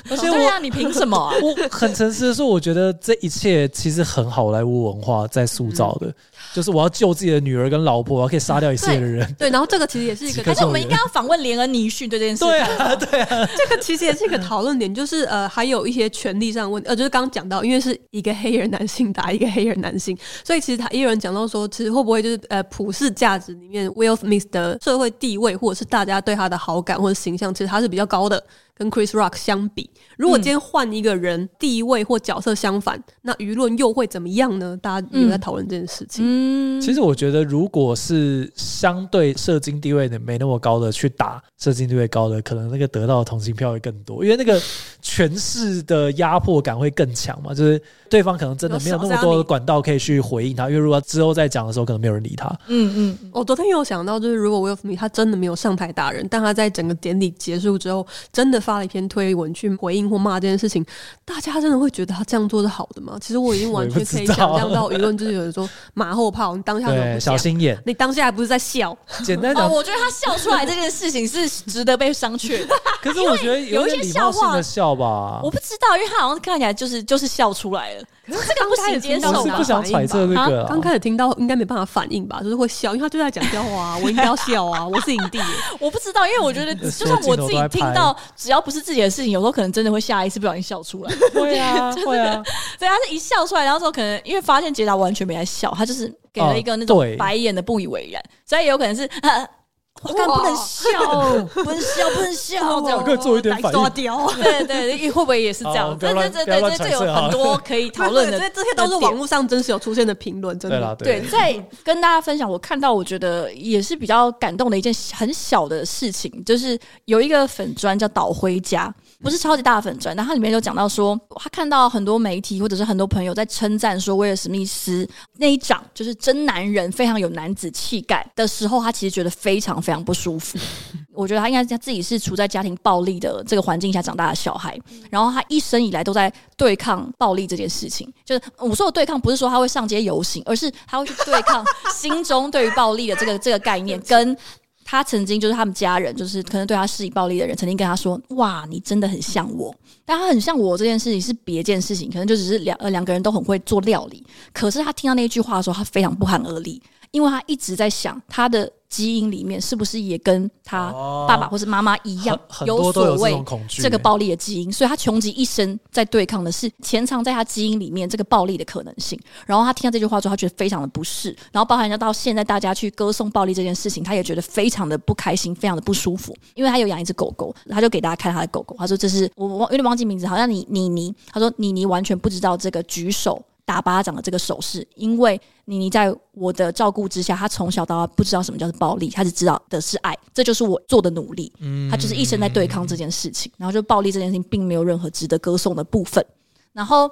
而 且对啊，你凭什么啊？我很诚实的说，我觉得这一切其实很好莱坞文化在塑造的。嗯就是我要救自己的女儿跟老婆，我可以杀掉一切的人。对，然后这个其实也是一个，但是我们应该要访问连恩尼逊对这件事。对啊，对啊，这个其实也是一个讨论点，就是呃，还有一些权利上的问题，呃，就是刚刚讲到，因为是一个黑人男性打一个黑人男性，所以其实他也有人讲到说，其实会不会就是呃，普世价值里面，Will Smith 的社会地位，或者是大家对他的好感或者形象，其实他是比较高的。跟 Chris Rock 相比，如果今天换一个人，地位或角色相反，嗯、那舆论又会怎么样呢？大家有在讨论这件事情。嗯，其实我觉得，如果是相对社经地位的没那么高的去打社经地位高的，可能那个得到的同情票会更多，因为那个权势的压迫感会更强嘛。就是对方可能真的没有那么多的管道可以去回应他，因为如果之后再讲的时候，可能没有人理他。嗯嗯，我昨天有想到，就是如果 Will Smith 他真的没有上台打人，但他在整个典礼结束之后，真的。发了一篇推文去回应或骂这件事情，大家真的会觉得他这样做是好的吗？其实我已经完全可以想象到舆论，就是有人说马后炮，你当下对小心眼，你当下还不是在笑？简单讲，我觉得他笑出来这件事情是值得被商榷的。可是我觉得有一些笑话的笑吧，我不知道，因为他好像看起来就是就是笑出来了。可是这个不行接受，我是不想揣测这个。刚开始听到应该没办法反应吧，就是会笑，因为他就在讲笑话啊，我应该要笑啊，我是影帝。我不知道，因为我觉得就算我自己听到，只要不是自己的事情，有时候可能真的会下意识不小心笑出来。对啊，会啊。对，他是一笑出来，然后之后可能因为发现杰达完全没在笑，他就是给了一个那种白眼的不以为然，所以有可能是。我看 不能笑，不能笑，不能笑，这样可以做一点反应。对对，会不会也是这样？对对对对，这有很多可以讨论的。这些都是网络上真实有出现的评论，真的。对，在跟大家分享，我看到我觉得也是比较感动的一件很小的事情，就是有一个粉砖叫岛灰家，不是超级大的粉专，但它里面就讲到说，他看到很多媒体或者是很多朋友在称赞说威尔史密斯那一掌就是真男人，非常有男子气概的时候，他其实觉得非常。非常不舒服，我觉得他应该他自己是处在家庭暴力的这个环境下长大的小孩，然后他一生以来都在对抗暴力这件事情。就是我说的对抗，不是说他会上街游行，而是他会去对抗 心中对于暴力的这个这个概念。跟他曾经就是他们家人，就是可能对他施以暴力的人，曾经跟他说：“哇，你真的很像我。”但他很像我这件事情是别件事情，可能就只是两呃两个人都很会做料理。可是他听到那句话的时候，他非常不寒而栗，因为他一直在想他的。基因里面是不是也跟他爸爸或是妈妈一样，有所谓这个暴力的基因？所以他穷极一生在对抗的是潜藏在他基因里面这个暴力的可能性。然后他听到这句话之后，他觉得非常的不适。然后包含到现在大家去歌颂暴力这件事情，他也觉得非常的不开心，非常的不舒服。因为他有养一只狗狗，他就给大家看他的狗狗，他说这是我我有点忘记名字，好像你妮妮。他说妮妮完全不知道这个举手。打巴掌的这个手势，因为妮妮在我的照顾之下，她从小到大不知道什么叫做暴力，她只知道的是爱，这就是我做的努力。嗯，她就是一生在对抗这件事情，然后就暴力这件事情并没有任何值得歌颂的部分。然后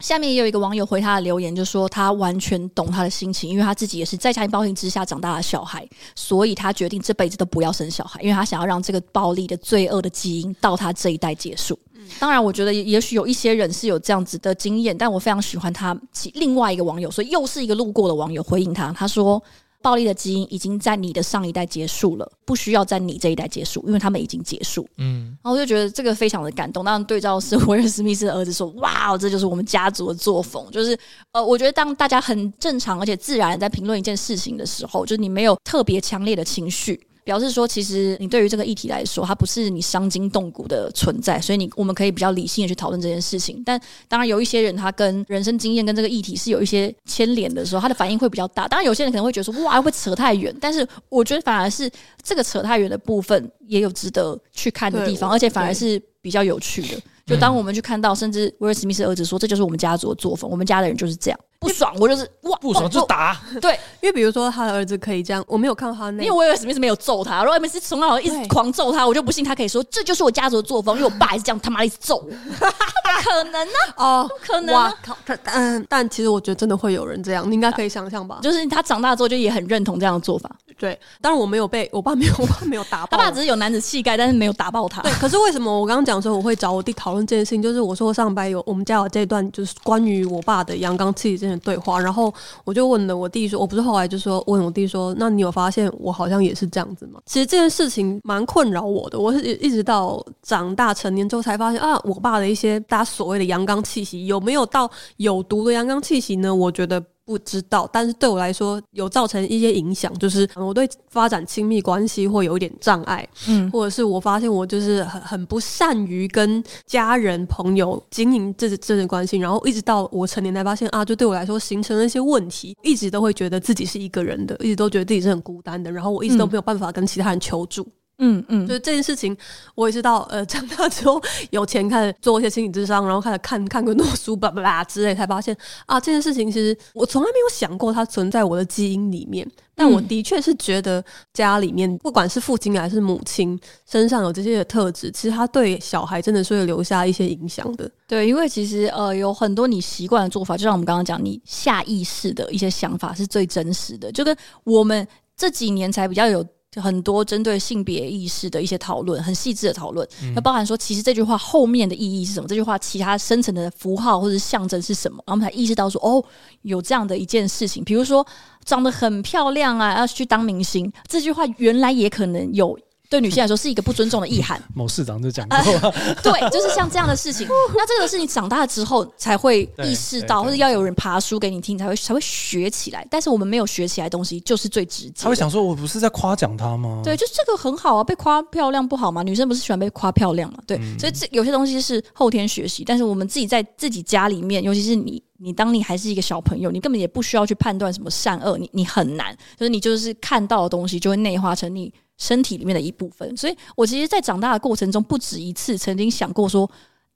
下面也有一个网友回他的留言，就说他完全懂他的心情，因为他自己也是在家庭暴力之下长大的小孩，所以他决定这辈子都不要生小孩，因为他想要让这个暴力的罪恶的基因到他这一代结束。当然，我觉得也许有一些人是有这样子的经验，但我非常喜欢他其另外一个网友，所以又是一个路过的网友回应他，他说：“暴力的基因已经在你的上一代结束了，不需要在你这一代结束，因为他们已经结束。”嗯，然后我就觉得这个非常的感动。当然，对照是 威尔史密斯的儿子说：“哇，这就是我们家族的作风。”就是呃，我觉得当大家很正常而且自然在评论一件事情的时候，就是你没有特别强烈的情绪。表示说，其实你对于这个议题来说，它不是你伤筋动骨的存在，所以你我们可以比较理性的去讨论这件事情。但当然，有一些人他跟人生经验跟这个议题是有一些牵连的时候，他的反应会比较大。当然，有些人可能会觉得说，哇，会扯太远。但是我觉得反而是这个扯太远的部分也有值得去看的地方，而且反而是比较有趣的。就当我们去看到，甚至威尔史密斯儿子说，这就是我们家族的作风，我们家的人就是这样。不爽，我就是哇！不爽就打。对，因为比如说他的儿子可以这样，我没有看到他那，因为我以为史密斯没有揍他，如果威尔史密斯从小一直狂揍他，我就不信他可以说这就是我家族的作风，因为我爸也是这样他妈的一直揍我，不可能呢？哦，不可能。哇靠！嗯，但其实我觉得真的会有人这样，你应该可以想象吧？就是他长大之后就也很认同这样的做法。对，当然我没有被我爸没有，我爸没有打爆，他爸只是有男子气概，但是没有打爆他。对，可是为什么我刚刚讲说我会找我弟讨论这件事情？就是我说上班有我们家有这一段，就是关于我爸的阳刚气息这件对话，然后。我就问了我弟说，我不是后来就说问我弟说，那你有发现我好像也是这样子吗？其实这件事情蛮困扰我的，我是一直到长大成年之后才发现啊，我爸的一些大家所谓的阳刚气息有没有到有毒的阳刚气息呢？我觉得。不知道，但是对我来说有造成一些影响，就是我对发展亲密关系会有一点障碍，嗯，或者是我发现我就是很很不善于跟家人朋友经营这这段关系，然后一直到我成年才发现啊，就对我来说形成了一些问题，一直都会觉得自己是一个人的，一直都觉得自己是很孤单的，然后我一直都没有办法跟其他人求助。嗯嗯嗯，所以这件事情，我也是到呃 长大之后有钱开始做一些心理智商，然后开始看看更多书吧吧之类，才发现啊，这件事情其实我从来没有想过它存在我的基因里面。但我的确是觉得家里面不管是父亲还是母亲身上有这些的特质，其实他对小孩真的是会留下一些影响的。对，因为其实呃有很多你习惯的做法，就像我们刚刚讲，你下意识的一些想法是最真实的，就跟我们这几年才比较有。很多针对性别意识的一些讨论，很细致的讨论，那、嗯、包含说，其实这句话后面的意义是什么？这句话其他深层的符号或者象征是什么？然后我们才意识到说，哦，有这样的一件事情，比如说长得很漂亮啊，要去当明星，这句话原来也可能有。对女性来说是一个不尊重的意涵。某市长就讲过、呃，对，就是像这样的事情。那这个是你长大了之后才会意识到，或者要有人爬书给你听，才会才会学起来。但是我们没有学起来的东西，就是最直接。他会想说：“我不是在夸奖他吗？”对，就这个很好啊，被夸漂亮不好吗？女生不是喜欢被夸漂亮吗？对，嗯、所以这有些东西是后天学习，但是我们自己在自己家里面，尤其是你，你当你还是一个小朋友，你根本也不需要去判断什么善恶，你你很难，就是你就是看到的东西就会内化成你。身体里面的一部分，所以我其实，在长大的过程中，不止一次曾经想过说，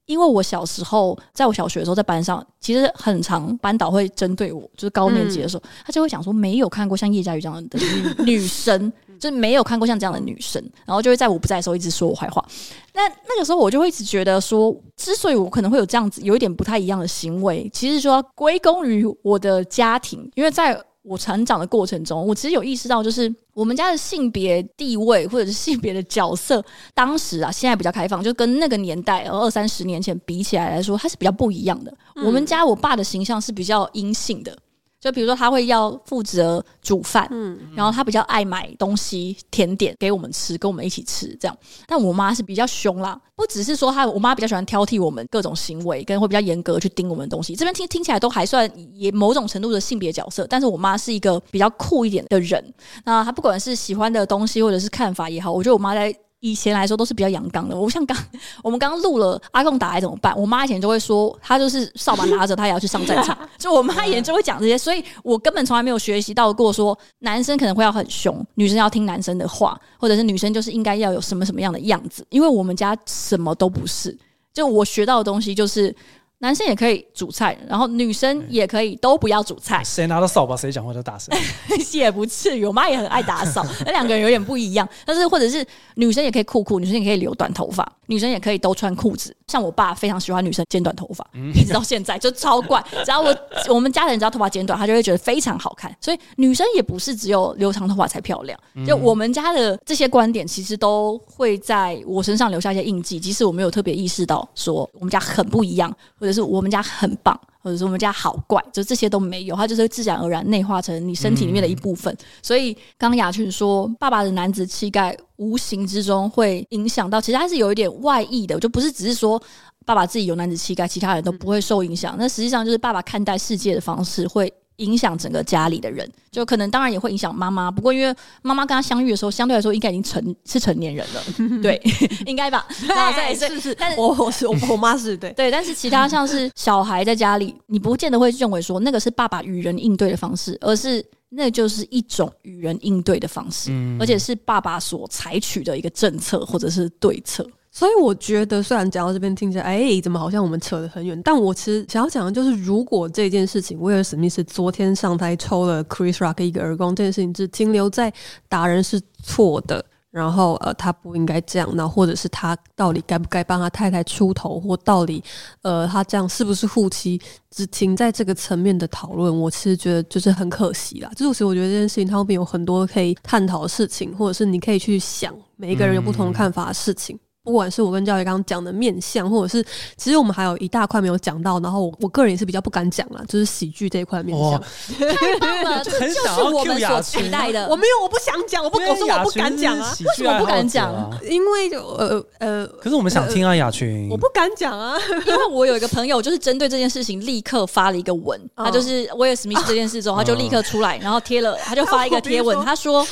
因为我小时候，在我小学的时候，在班上，其实很长班导会针对我，就是高年级的时候，他就会想说，没有看过像叶佳瑜这样的女女生，就是没有看过像这样的女生，然后就会在我不在的时候一直说我坏话。那那个时候，我就会一直觉得说，之所以我可能会有这样子有一点不太一样的行为，其实说要归功于我的家庭，因为在。我成长的过程中，我其实有意识到，就是我们家的性别地位或者是性别的角色，当时啊，现在比较开放，就跟那个年代二三十年前比起来来说，它是比较不一样的。嗯、我们家我爸的形象是比较阴性的，就比如说，他会要负责煮饭，嗯，然后他比较爱买东西、甜点给我们吃，跟我们一起吃这样。但我妈是比较凶啦，不只是说她，我妈比较喜欢挑剔我们各种行为，跟会比较严格去盯我们的东西。这边听听起来都还算也某种程度的性别角色，但是我妈是一个比较酷一点的人。那她不管是喜欢的东西或者是看法也好，我觉得我妈在。以前来说都是比较阳刚的，我像刚我们刚刚录了阿贡打来怎么办？我妈以前就会说，她就是扫把拿着，她也要去上战场。就我妈以前就会讲这些，所以我根本从来没有学习到过说男生可能会要很凶，女生要听男生的话，或者是女生就是应该要有什么什么样的样子。因为我们家什么都不是，就我学到的东西就是。男生也可以煮菜，然后女生也可以都不要煮菜。谁拿到扫把，谁讲话就大声。也不至于，我妈也很爱打扫，那两个人有点不一样。但是，或者是女生也可以酷酷，女生也可以留短头发，女生也可以都穿裤子。像我爸非常喜欢女生剪短头发，嗯、一直到现在就超怪。只要我我们家人只要头发剪短，他就会觉得非常好看。所以女生也不是只有留长头发才漂亮。就我们家的这些观点，其实都会在我身上留下一些印记，即使我没有特别意识到说我们家很不一样。就是我们家很棒，或者是我们家好怪，就这些都没有，它就是自然而然内化成你身体里面的一部分。嗯、所以刚刚雅群说，爸爸的男子气概无形之中会影响到，其实他是有一点外溢的，就不是只是说爸爸自己有男子气概，其他人都不会受影响。那实际上就是爸爸看待世界的方式会。影响整个家里的人，就可能当然也会影响妈妈。不过因为妈妈跟他相遇的时候，相对来说应该已经成是成年人了，对，应该吧？对，是是。但是我我是我我妈是对对，但是其他像是小孩在家里，你不见得会认为说那个是爸爸与人应对的方式，而是那就是一种与人应对的方式，而且是爸爸所采取的一个政策或者是对策。所以我觉得，虽然讲到这边听起来，哎、怎么好像我们扯得很远？但我其实想要讲的就是，如果这件事情，威尔史密斯昨天上台抽了 Chris Rock 一个耳光，这件事情只停留在打人是错的，然后呃，他不应该这样，那或者是他到底该不该帮他太太出头，或到底呃，他这样是不是护妻，只停在这个层面的讨论，我其实觉得就是很可惜啦。就是我觉得这件事情它后面有很多可以探讨的事情，或者是你可以去想，每一个人有不同的看法的事情。不管是我跟教育刚刚讲的面相，或者是其实我们还有一大块没有讲到，然后我我个人也是比较不敢讲啦，就是喜剧这一块面相。太棒了，这就是我们所期待的。我没有，我不想讲，我不，我说我不敢讲啊。为什么不敢讲？因为呃呃，可是我们想听啊，雅群，我不敢讲啊，因为我有一个朋友，就是针对这件事情立刻发了一个文，他就是威尔史密斯这件事之后，他就立刻出来，然后贴了，他就发一个 贴文，他说。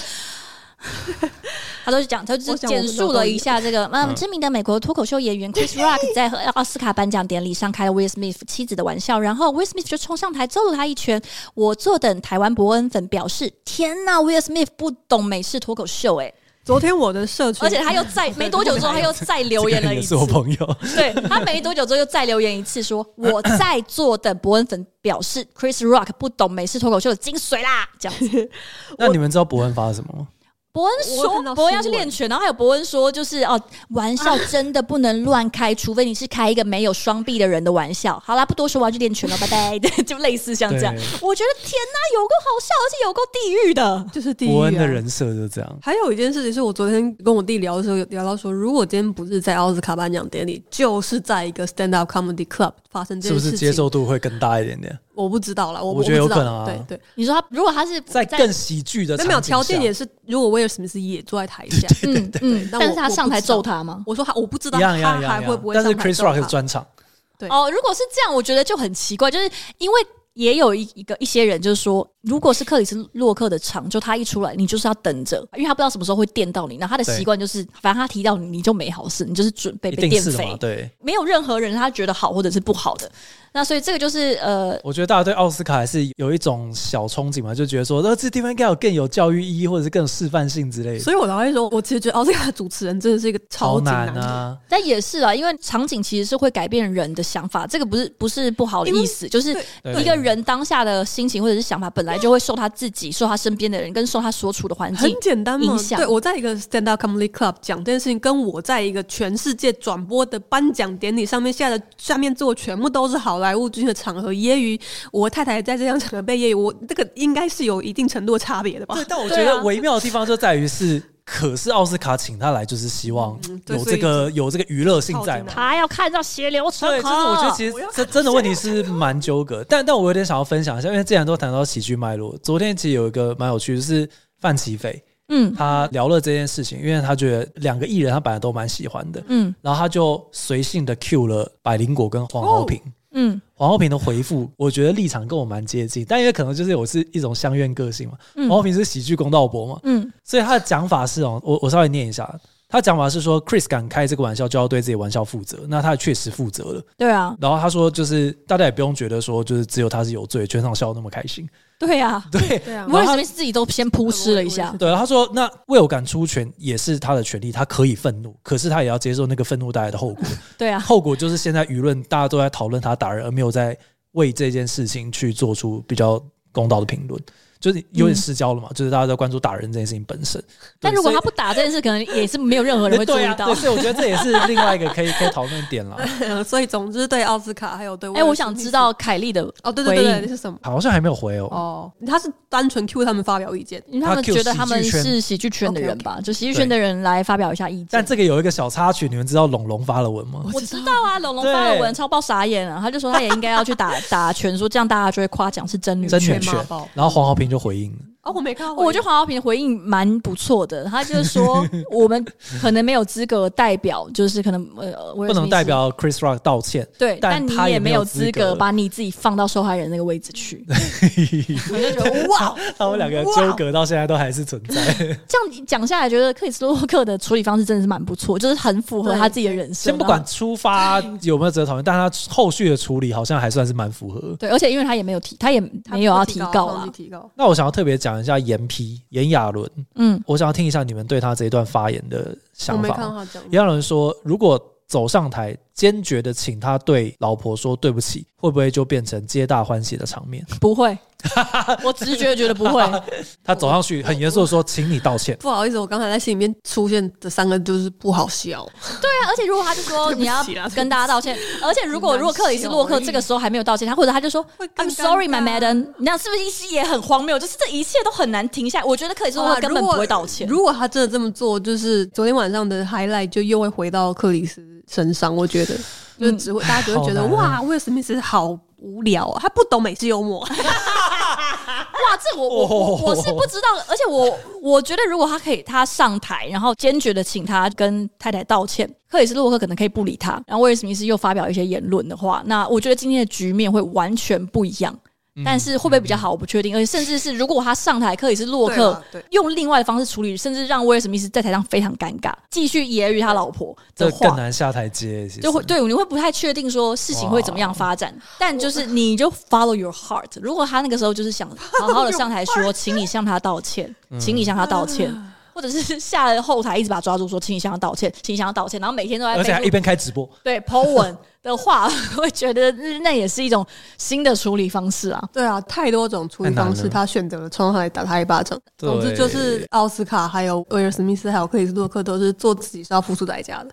他都是讲，他就是简述了一下这个，嗯，知名的美国脱口秀演员 Chris Rock 在和奥斯卡颁奖典礼上开了 Will Smith 妻子的玩笑，然后 Will Smith 就冲上台揍了他一拳。我坐等台湾伯恩粉表示：天呐，Will Smith 不懂美式脱口秀，哎，昨天我的社群，而且他又再没多久之后，他又再留言了 一次。是我朋友，对他没多久之后又再留言一次，说我在坐等伯恩粉表示 Chris Rock 不懂美式脱口秀的精髓啦，这样子。那你们知道伯恩发了什么吗？伯恩说：“伯恩要去练拳，然后还有伯恩说，就是哦，玩笑真的不能乱开，除非你是开一个没有双臂的人的玩笑。好啦，不多说，我要去练拳了，拜拜。对，就类似像这样。我觉得天哪，有够好笑，而且有够地狱的，就是地狱。伯恩的人设就这样。还有一件事情是我昨天跟我弟聊的时候，有聊到说，如果今天不是在奥斯卡颁奖典礼，就是在一个 stand up comedy club 发生这件事情，是不是接受度会更大一点点？”我不知道啦，我我觉得有可能啊。对对，你说他如果他是在更喜剧的，没有条件也是。如果威尔史密斯也坐在台下，嗯嗯，但是他上台揍他吗？我说他我不知道他还会不会上台揍他。但是 Chris Rock 是专场。对哦，如果是这样，我觉得就很奇怪，就是因为。也有一一个一些人就是说，如果是克里斯洛克的场，就他一出来，你就是要等着，因为他不知道什么时候会电到你。那他的习惯就是，反正他提到你，你就没好事，你就是准备被电飞。对，没有任何人他觉得好或者是不好的。那所以这个就是呃，我觉得大家对奥斯卡还是有一种小憧憬嘛，就觉得说，呃，这地方应该有更有教育意义，或者是更有示范性之类的。所以我才会说，我其实觉得奥斯卡主持人真的是一个超难，难啊。但也是啊，因为场景其实是会改变人的想法，这个不是不是不好的意思，就是一个人当下的。心情或者是想法本来就会受他自己、受他身边的人跟受他所处的环境很简单影响。对，我在一个 stand up comedy club 讲这件事情，跟我在一个全世界转播的颁奖典礼上面，现在的下面坐全部都是好莱坞军的场合，揶揄我太太在这样场合被揶揄，我这个应该是有一定程度的差别的吧？对，但我觉得微妙的地方就在于是。可是奥斯卡请他来，就是希望有这个、嗯、有这个娱乐性在嘛。他要看到血流成河。对，就是我觉得其实这真的问题是蛮纠葛。但但我有点想要分享一下，因为既然都谈到喜剧脉络，昨天其实有一个蛮有趣的，就是范琪斐，嗯，他聊了这件事情，因为他觉得两个艺人他本来都蛮喜欢的，嗯，然后他就随性的 cue 了百灵果跟黄豪平。哦嗯，黄浩平的回复，我觉得立场跟我蛮接近，但因为可能就是我是一种乡愿个性嘛。黄浩平是喜剧公道伯嘛，嗯，所以他的讲法是哦，我我稍微念一下，他讲法是说，Chris 敢开这个玩笑，就要对自己玩笑负责，那他也确实负责了。对啊，然后他说，就是大家也不用觉得说，就是只有他是有罪，全场笑得那么开心。对呀，对对啊，威尔史密斯自己都先扑哧了一下。对，他说：“那未有敢出拳也是他的权利，他可以愤怒，可是他也要接受那个愤怒带来的后果。对啊，后果就是现在舆论大家都在讨论他打人，而没有在为这件事情去做出比较公道的评论。”就是有点失焦了嘛，嗯、就是大家在关注打人这件事情本身。但如果他不打这件事，可能也是没有任何人会 注意到。所以我觉得这也是另外一个可以可以讨论点了。所以总之对奥斯卡还有对，哎，我想知道凯莉的哦，对对对，是什么？好像还没有回哦。哦，他是单纯 Q 他们发表意见，因为他们觉得他们是喜剧圈的人吧，就喜剧圈的人来发表一下意见。但这个有一个小插曲，你们知道龙龙发了文吗？我知道啊，龙龙发了文，超爆傻眼啊。他就说他也应该要去打打拳，说这样大家就会夸奖是真女真女权。然后黄豪平就回应。哦，我没看过。我觉得黄豪平的回应蛮不错的，他就是说 我们可能没有资格代表，就是可能呃，不能代表 Chris Rock 道歉。对，但你也没有资格把你自己放到受害人那个位置去。我就觉得哇，他们两个纠葛到现在都还是存在。这样讲下来，觉得克里斯洛克的处理方式真的是蛮不错，就是很符合他自己的人生。先不管出发有没有值得讨论，但他后续的处理好像还算是蛮符合。对，而且因为他也没有提，他也没有要提高，提高。那我想要特别讲一下严批。严亚纶，嗯，我想要听一下你们对他这一段发言的想法。严亚纶说：“如果走上台，坚决的请他对老婆说对不起，会不会就变成皆大欢喜的场面？”不会。我直觉觉得不会。他走上去很严肃的说：“ 请你道歉。”不好意思，我刚才在心里面出现的三个就是不好笑。对啊，而且如果他就说你要跟大家道歉，而且如果如果克里斯洛克这个时候还没有道歉，他或者他就说 I'm sorry, my madam，你这样是不是意思也很荒谬？就是这一切都很难停下来。我觉得克里斯洛克根本不会道歉。如果他真的这么做，就是昨天晚上的 highlight 就又会回到克里斯身上。我觉得就是只会大家只会觉得哇，威尔史密斯好无聊啊，他不懂美式幽默。哇，这我我我我是不知道的，而且我我觉得如果他可以他上台，然后坚决的请他跟太太道歉，克里斯洛克可能可以不理他，然后威尔史密斯又发表一些言论的话，那我觉得今天的局面会完全不一样。但是会不会比较好，我不确定。而且甚至是如果他上台，可以是洛克用另外的方式处理，甚至让威尔史密斯在台上非常尴尬，继续揶揄他老婆的话，这更难下台阶。就会对，你会不太确定说事情会怎么样发展。但就是你就 follow your heart。如果他那个时候就是想好好的上台说，请你向他道歉，请你向他道歉，或者是下了后台一直把他抓住说，请你向他道歉，请你向他道歉，然后每天都在，而且还一边开直播，对，po 文。的话，会觉得那也是一种新的处理方式啊。对啊，太多种处理方式，他选择了冲上来打他一巴掌。总之就是奥斯卡、还有威尔史密斯、还有克里斯洛克都是做自己是要付出代价的。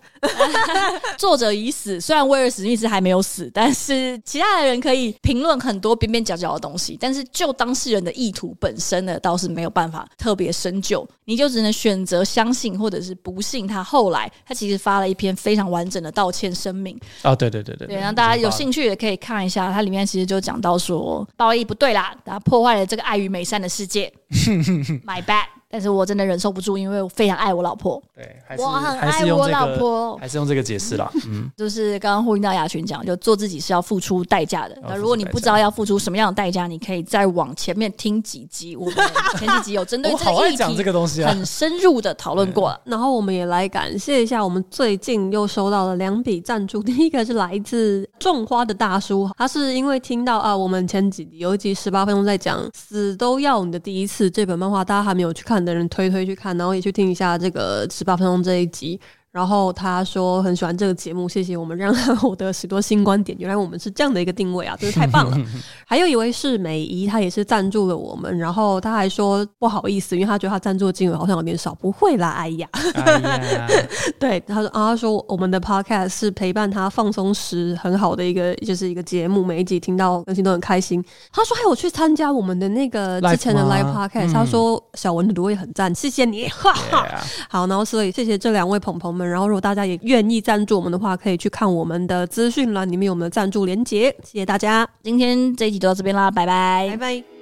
作者已死，虽然威尔史密斯还没有死，但是其他的人可以评论很多边边角角的东西，但是就当事人的意图本身呢，倒是没有办法特别深究。你就只能选择相信，或者是不信他。后来他其实发了一篇非常完整的道歉声明。啊，对对。对对对，然后大家有兴趣也可以看一下，它里面其实就讲到说，褒义不对啦，他破坏了这个爱与美善的世界。My bad。但是我真的忍受不住，因为我非常爱我老婆。对，我很爱我老婆，还是用这个解释啦。嗯，就是刚刚呼应到雅群讲，就做自己是要付出代价的。那如果你不知道要付出什么样的代价，你可以再往前面听几集。我们前几集有针对这个议题很深入的讨论过了。然后我们也来感谢一下，我们最近又收到了两笔赞助。第一个是来自种花的大叔，他是因为听到啊，我们前几集有一集十八分钟在讲死都要你的第一次这本漫画，大家还没有去看的人推推去看，然后也去听一下这个十八分钟这一集。然后他说很喜欢这个节目，谢谢我们让他获得许多新观点。原来我们是这样的一个定位啊，真是太棒了。还有一位是美姨，她也是赞助了我们，然后她还说不好意思，因为她觉得她赞助的金额好像有点少。不会啦，哎呀，哎呀 对，他说啊，他说我们的 podcast 是陪伴他放松时很好的一个，就是一个节目，每一集听到更新都很开心。他说还有去参加我们的那个之前的 live podcast，他说小文的读也很赞，谢谢你，哈哈。好，然后所以谢谢这两位朋友们。然后，如果大家也愿意赞助我们的话，可以去看我们的资讯栏里面有我们的赞助链接。谢谢大家，今天这一集就到这边啦，拜拜，拜拜。